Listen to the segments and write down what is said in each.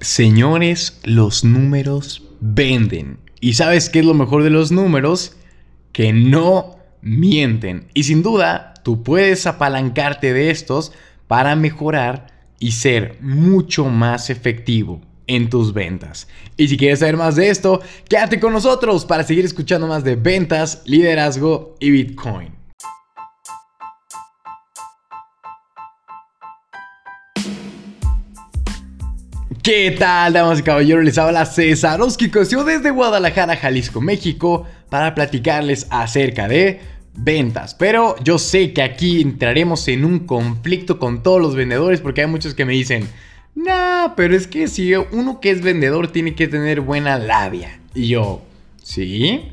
Señores, los números venden. ¿Y sabes qué es lo mejor de los números? Que no mienten. Y sin duda, tú puedes apalancarte de estos para mejorar y ser mucho más efectivo en tus ventas. Y si quieres saber más de esto, quédate con nosotros para seguir escuchando más de ventas, liderazgo y Bitcoin. ¿Qué tal, damas y caballeros? Les habla César Oskikosio desde Guadalajara, Jalisco, México, para platicarles acerca de ventas. Pero yo sé que aquí entraremos en un conflicto con todos los vendedores porque hay muchos que me dicen, nah, pero es que si uno que es vendedor tiene que tener buena labia. Y yo, sí,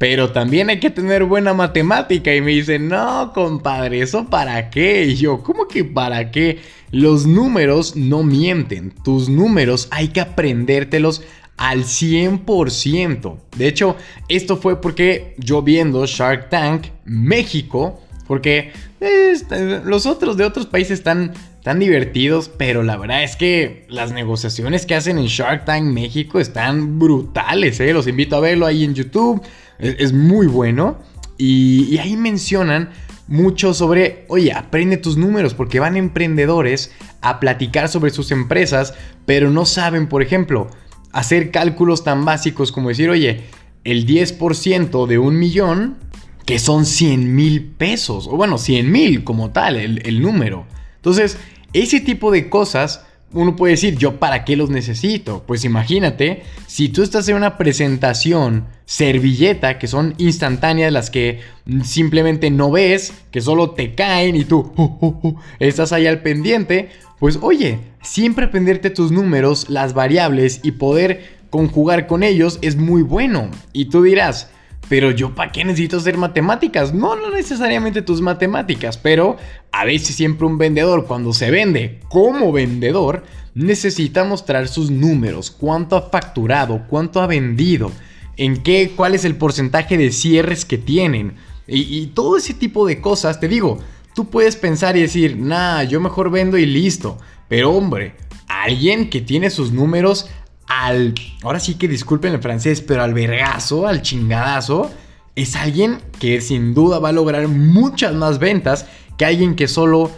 pero también hay que tener buena matemática. Y me dicen, no, compadre, ¿eso para qué? Y yo, ¿cómo que para qué? Los números no mienten. Tus números hay que aprendértelos al 100%. De hecho, esto fue porque yo viendo Shark Tank México, porque este, los otros de otros países están tan divertidos, pero la verdad es que las negociaciones que hacen en Shark Tank México están brutales, ¿eh? Los invito a verlo ahí en YouTube es, muy bueno. Y, ahí mencionan mucho sobre, oye, aprende tus números, porque van emprendedores a platicar sobre sus empresas, pero no saben, por ejemplo, hacer cálculos tan básicos como decir, oye, el 10% de un millón, que son 100 mil pesos, o bueno, 100 mil como tal, el, el número. Entonces, ese tipo de cosas uno puede decir, ¿yo para qué los necesito? Pues imagínate, si tú estás en una presentación servilleta, que son instantáneas, las que simplemente no ves, que solo te caen y tú uh, uh, uh, estás ahí al pendiente, pues oye, siempre aprenderte tus números, las variables y poder conjugar con ellos es muy bueno. Y tú dirás, pero yo para qué necesito hacer matemáticas? No, no necesariamente tus matemáticas, pero a veces siempre un vendedor cuando se vende como vendedor necesita mostrar sus números, cuánto ha facturado, cuánto ha vendido, en qué, cuál es el porcentaje de cierres que tienen y, todo ese tipo de cosas. Te digo, tú puedes pensar y decir, nah, yo mejor vendo y listo, pero hombre, alguien que tiene sus números al, ahora sí que disculpen el francés, pero al vergazo, al chingadazo, es alguien que sin duda va a lograr muchas más ventas que alguien que solo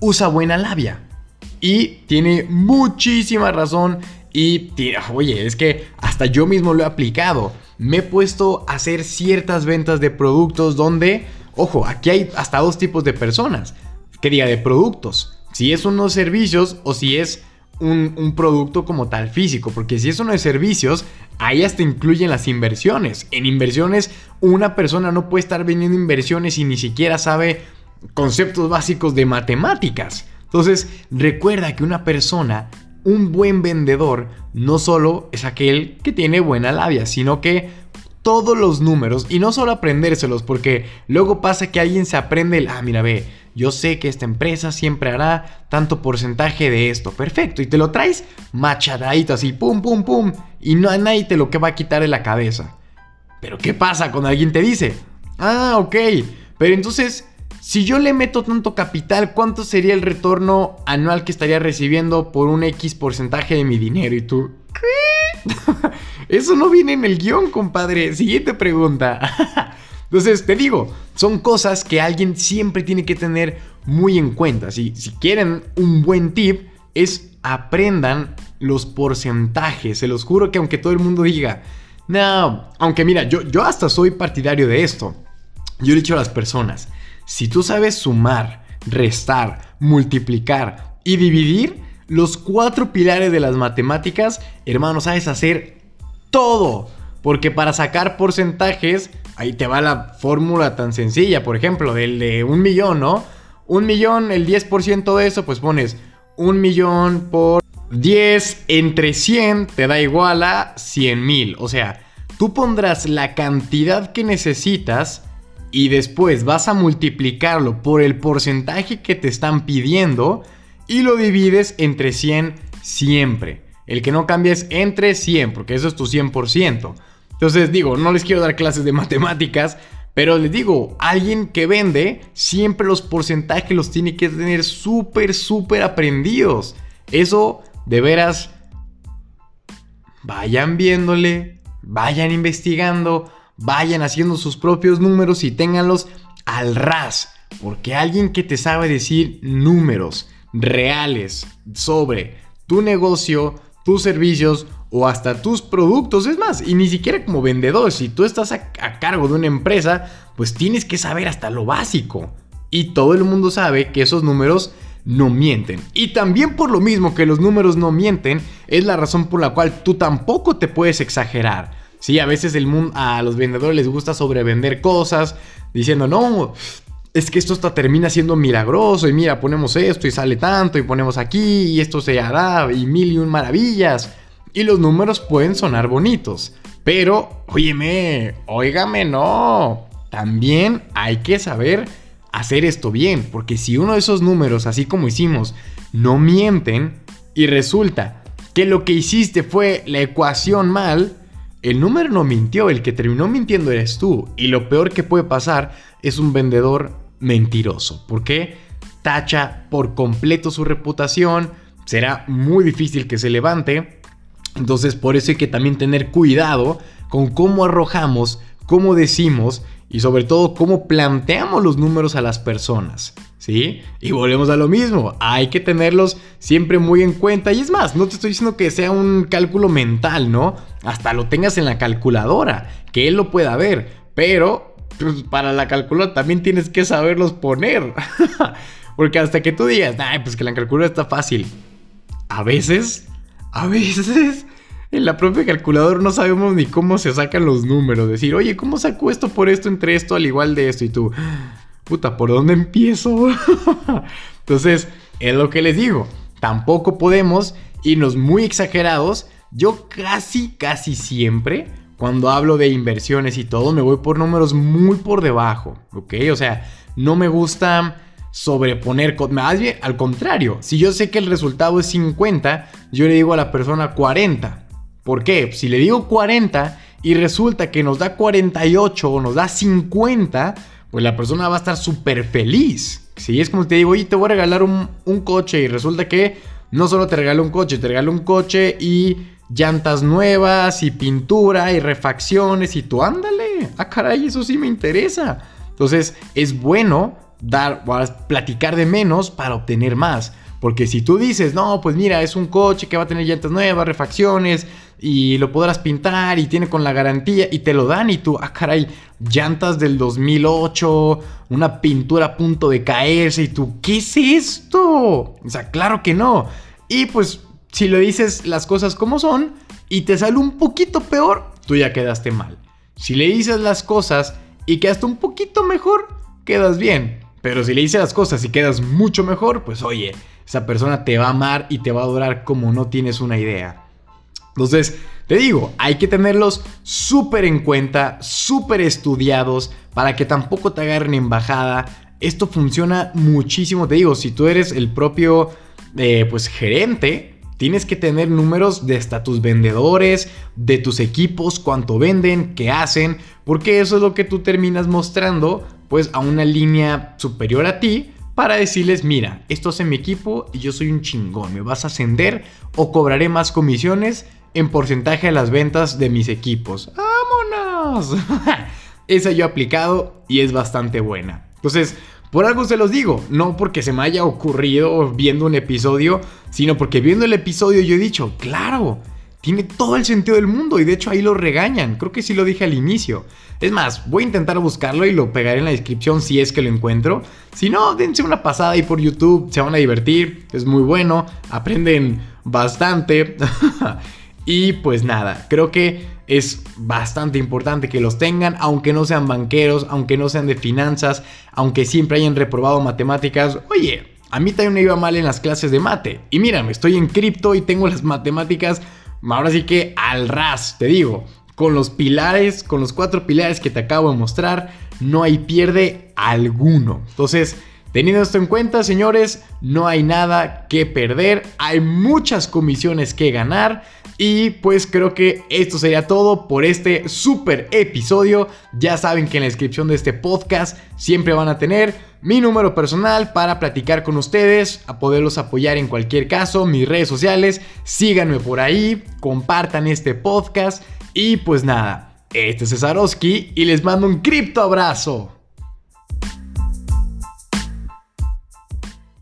usa buena labia. Y tiene muchísima razón y, oye, es que hasta yo mismo lo he aplicado. Me he puesto a hacer ciertas ventas de productos donde, ojo, aquí hay hasta dos tipos de personas. Que diga, de productos. Si es unos servicios o si es un, producto como tal físico, porque si eso no es servicios, ahí hasta incluyen las inversiones. En inversiones, una persona no puede estar vendiendo inversiones y ni siquiera sabe conceptos básicos de matemáticas. Entonces, recuerda que una persona, un buen vendedor, no solo es aquel que tiene buena labia, sino que todos los números y no solo aprendérselos, porque luego pasa que alguien se aprende el, ah, mira, ve, yo sé que esta empresa siempre hará tanto porcentaje de esto, perfecto, y te lo traes machadadito así, pum, pum, pum, y no hay nadie te lo que va a quitar de la cabeza. Pero ¿qué pasa cuando alguien te dice, ah, ok, pero entonces, si yo le meto tanto capital, ¿cuánto sería el retorno anual que estaría recibiendo por un X porcentaje de mi dinero? Y tú, ¿qué? Eso no viene en el guion, compadre. Siguiente pregunta. Entonces, te digo, son cosas que alguien siempre tiene que tener muy en cuenta. Si, quieren un buen tip, es aprendan los porcentajes. Se los juro que aunque todo el mundo diga, no, aunque mira, yo, yo hasta soy partidario de esto. Yo he dicho a las personas, si tú sabes sumar, restar, multiplicar y dividir, los cuatro pilares de las matemáticas, hermano, sabes hacer todo. Porque para sacar porcentajes, ahí te va la fórmula tan sencilla. Por ejemplo, del de un millón, ¿no? Un millón, el 10% de eso, pues pones un millón por 10 entre 100 te da igual a 100 mil. O sea, tú pondrás la cantidad que necesitas y después vas a multiplicarlo por el porcentaje que te están pidiendo y lo divides entre 100 siempre. El que no cambia es entre 100, porque eso es tu 100%. Entonces digo, no les quiero dar clases de matemáticas, pero les digo, alguien que vende, siempre los porcentajes los tiene que tener súper, súper aprendidos. Eso de veras, vayan viéndole, vayan investigando, vayan haciendo sus propios números y ténganlos al ras. Porque alguien que te sabe decir números reales sobre tu negocio, tus servicios o hasta tus productos, es más, y ni siquiera como vendedor, si tú estás a, cargo de una empresa, pues tienes que saber hasta lo básico. Y todo el mundo sabe que esos números no mienten. Y también por lo mismo que los números no mienten, es la razón por la cual tú tampoco te puedes exagerar. Sí, a veces el mundo, a los vendedores les gusta sobrevender cosas, diciendo, no, es que esto hasta termina siendo milagroso y mira, ponemos esto y sale tanto y ponemos aquí y esto se hará y mil y un maravillas. Y los números pueden sonar bonitos, pero, óyeme, óigame, no. También hay que saber hacer esto bien, porque si uno de esos números, así como hicimos, no mienten y resulta que lo que hiciste fue la ecuación mal, el número no mintió, el que terminó mintiendo eres tú. Y lo peor que puede pasar es un vendedor mentiroso. ¿Por qué? Tacha por completo su reputación, será muy difícil que se levante. Entonces por eso hay que también tener cuidado con cómo arrojamos, cómo decimos y sobre todo cómo planteamos los números a las personas. ¿Sí? Y volvemos a lo mismo, hay que tenerlos siempre muy en cuenta. Y es más, no te estoy diciendo que sea un cálculo mental, ¿no? Hasta lo tengas en la calculadora, que él lo pueda ver. Pero pues, para la calculadora también tienes que saberlos poner. Porque hasta que tú digas, ay, pues que la calculadora está fácil. A veces, a veces en la propia calculadora no sabemos ni cómo se sacan los números. Decir, oye, ¿cómo saco esto por esto entre esto al igual de esto? Y tú, puta, ¿por dónde empiezo? Entonces, es lo que les digo. Tampoco podemos irnos muy exagerados. Yo casi, casi siempre, cuando hablo de inversiones y todo, me voy por números muy por debajo. ¿Ok? O sea, no me gusta sobreponer, al contrario, si yo sé que el resultado es 50, yo le digo a la persona 40. ¿Por qué? Si le digo 40 y resulta que nos da 48 o nos da 50, pues la persona va a estar súper feliz. Si es como si te digo, oye, te voy a regalar un, coche y resulta que no solo te regalo un coche, te regalo un coche y llantas nuevas y pintura y refacciones y tú ándale. Ah, caray, eso sí me interesa. Entonces es bueno dar, platicar de menos para obtener más. Porque si tú dices, no, pues mira, es un coche que va a tener llantas nuevas, refacciones, y lo podrás pintar y tiene con la garantía y te lo dan y tú, ah caray, llantas del 2008, una pintura a punto de caerse y tú, ¿qué es esto? O sea, claro que no. Y pues si lo dices las cosas como son y te sale un poquito peor, tú ya quedaste mal. Si le dices las cosas y quedaste un poquito mejor, quedas bien. Pero si le dices las cosas y quedas mucho mejor, pues oye, esa persona te va a amar y te va a adorar como no tienes una idea. Entonces, te digo, hay que tenerlos súper en cuenta, súper estudiados, para que tampoco te agarren en bajada. Esto funciona muchísimo, te digo, si tú eres el propio eh, pues, gerente, tienes que tener números de hasta tus vendedores, de tus equipos, cuánto venden, qué hacen, porque eso es lo que tú terminas mostrando pues a una línea superior a ti para decirles, mira, esto es mi equipo y yo soy un chingón, me vas a ascender o cobraré más comisiones en porcentaje de las ventas de mis equipos. ¡Vámonos! Esa yo he aplicado y es bastante buena. Entonces, por algo se los digo, no porque se me haya ocurrido viendo un episodio, sino porque viendo el episodio yo he dicho, claro, tiene todo el sentido del mundo y de hecho ahí lo regañan, creo que sí lo dije al inicio. Es más, voy a intentar buscarlo y lo pegaré en la descripción si es que lo encuentro. Si no, dense una pasada ahí por YouTube, se van a divertir, es muy bueno, aprenden bastante. Y pues nada, creo que es bastante importante que los tengan, aunque no sean banqueros, aunque no sean de finanzas, aunque siempre hayan reprobado matemáticas. Oye, a mí también me iba mal en las clases de mate. Y mírame, estoy en cripto y tengo las matemáticas, ahora sí que al ras, te digo. Con los pilares, con los cuatro pilares que te acabo de mostrar, no hay pierde alguno. Entonces, Teniendo esto en cuenta, señores, no hay nada que perder, hay muchas comisiones que ganar Y pues creo que esto sería todo por este super episodio. Ya saben que en la descripción de este podcast siempre van a tener mi número personal para platicar con ustedes, a poderlos apoyar en cualquier caso, mis redes sociales, síganme por ahí, compartan este podcast y pues nada, este es Cesarowski y les mando un cripto abrazo.